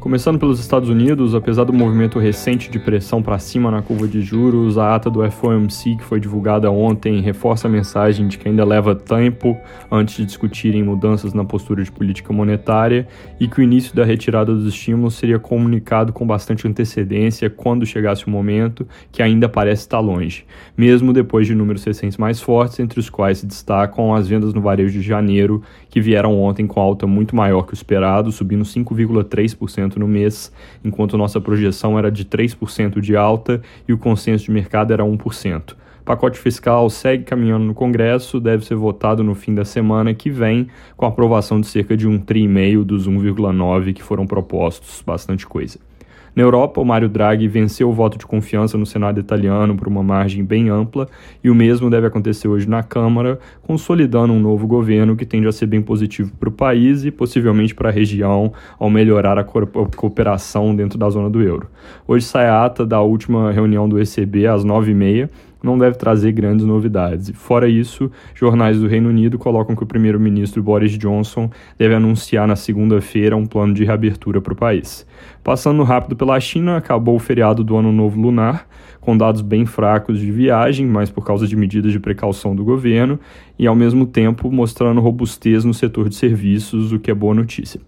Começando pelos Estados Unidos, apesar do movimento recente de pressão para cima na curva de juros, a ata do FOMC que foi divulgada ontem reforça a mensagem de que ainda leva tempo antes de discutirem mudanças na postura de política monetária e que o início da retirada dos estímulos seria comunicado com bastante antecedência quando chegasse o momento, que ainda parece estar longe, mesmo depois de números recentes mais fortes, entre os quais se destacam as vendas no varejo de janeiro, que vieram ontem com alta muito maior que o esperado, subindo 5,3% no mês, enquanto nossa projeção era de 3% de alta e o consenso de mercado era 1%. O pacote fiscal segue caminhando no Congresso, deve ser votado no fim da semana que vem, com aprovação de cerca de um tri e meio dos 1,9 que foram propostos, bastante coisa. Na Europa, o Mário Draghi venceu o voto de confiança no Senado italiano por uma margem bem ampla, e o mesmo deve acontecer hoje na Câmara, consolidando um novo governo que tende a ser bem positivo para o país e possivelmente para a região, ao melhorar a cooperação dentro da zona do euro. Hoje sai a ata da última reunião do ECB às 9h30 não deve trazer grandes novidades. Fora isso, jornais do Reino Unido colocam que o primeiro-ministro Boris Johnson deve anunciar na segunda-feira um plano de reabertura para o país. Passando rápido pela China, acabou o feriado do Ano Novo Lunar, com dados bem fracos de viagem, mas por causa de medidas de precaução do governo, e ao mesmo tempo mostrando robustez no setor de serviços, o que é boa notícia.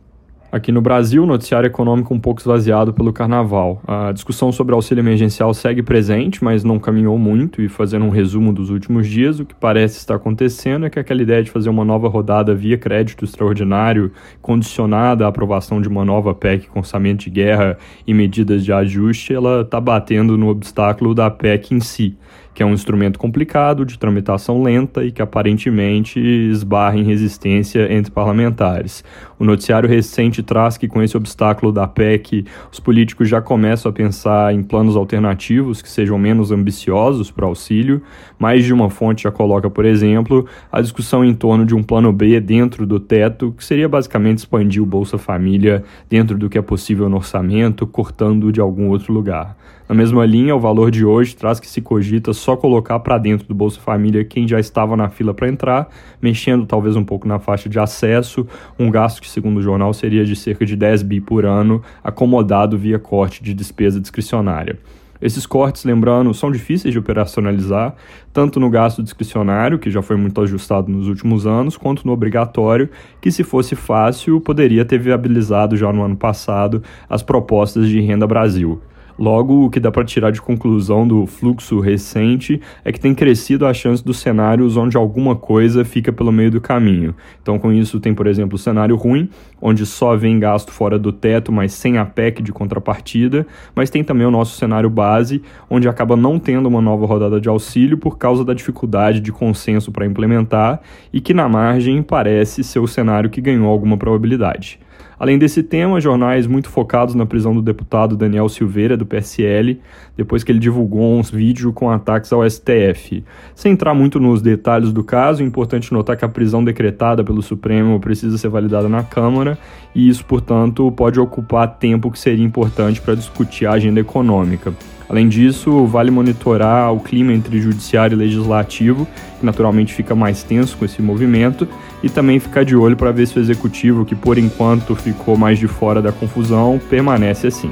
Aqui no Brasil, noticiário econômico um pouco esvaziado pelo carnaval. A discussão sobre auxílio emergencial segue presente, mas não caminhou muito. E fazendo um resumo dos últimos dias, o que parece estar acontecendo é que aquela ideia de fazer uma nova rodada via crédito extraordinário, condicionada à aprovação de uma nova PEC com orçamento de guerra e medidas de ajuste, ela está batendo no obstáculo da PEC em si que é um instrumento complicado, de tramitação lenta e que aparentemente esbarra em resistência entre parlamentares. O noticiário recente traz que, com esse obstáculo da PEC, os políticos já começam a pensar em planos alternativos que sejam menos ambiciosos para auxílio. Mais de uma fonte já coloca, por exemplo, a discussão em torno de um plano B dentro do teto, que seria basicamente expandir o Bolsa Família dentro do que é possível no orçamento, cortando de algum outro lugar. Na mesma linha, o valor de hoje traz que se cogita só colocar para dentro do Bolsa Família quem já estava na fila para entrar, mexendo talvez um pouco na faixa de acesso, um gasto que, segundo o jornal, seria de cerca de 10 bi por ano, acomodado via corte de despesa discricionária. Esses cortes, lembrando, são difíceis de operacionalizar, tanto no gasto discricionário, que já foi muito ajustado nos últimos anos, quanto no obrigatório, que se fosse fácil, poderia ter viabilizado já no ano passado as propostas de Renda Brasil. Logo, o que dá para tirar de conclusão do fluxo recente é que tem crescido a chance dos cenários onde alguma coisa fica pelo meio do caminho. Então, com isso, tem, por exemplo, o cenário ruim, onde só vem gasto fora do teto, mas sem a PEC de contrapartida, mas tem também o nosso cenário base, onde acaba não tendo uma nova rodada de auxílio por causa da dificuldade de consenso para implementar e que, na margem, parece ser o cenário que ganhou alguma probabilidade. Além desse tema, jornais muito focados na prisão do deputado Daniel Silveira, do PSL, depois que ele divulgou uns vídeos com ataques ao STF. Sem entrar muito nos detalhes do caso, é importante notar que a prisão decretada pelo Supremo precisa ser validada na Câmara e isso, portanto, pode ocupar tempo que seria importante para discutir a agenda econômica. Além disso, vale monitorar o clima entre judiciário e legislativo, que naturalmente fica mais tenso com esse movimento, e também ficar de olho para ver se o executivo, que por enquanto ficou mais de fora da confusão, permanece assim.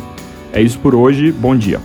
É isso por hoje, bom dia.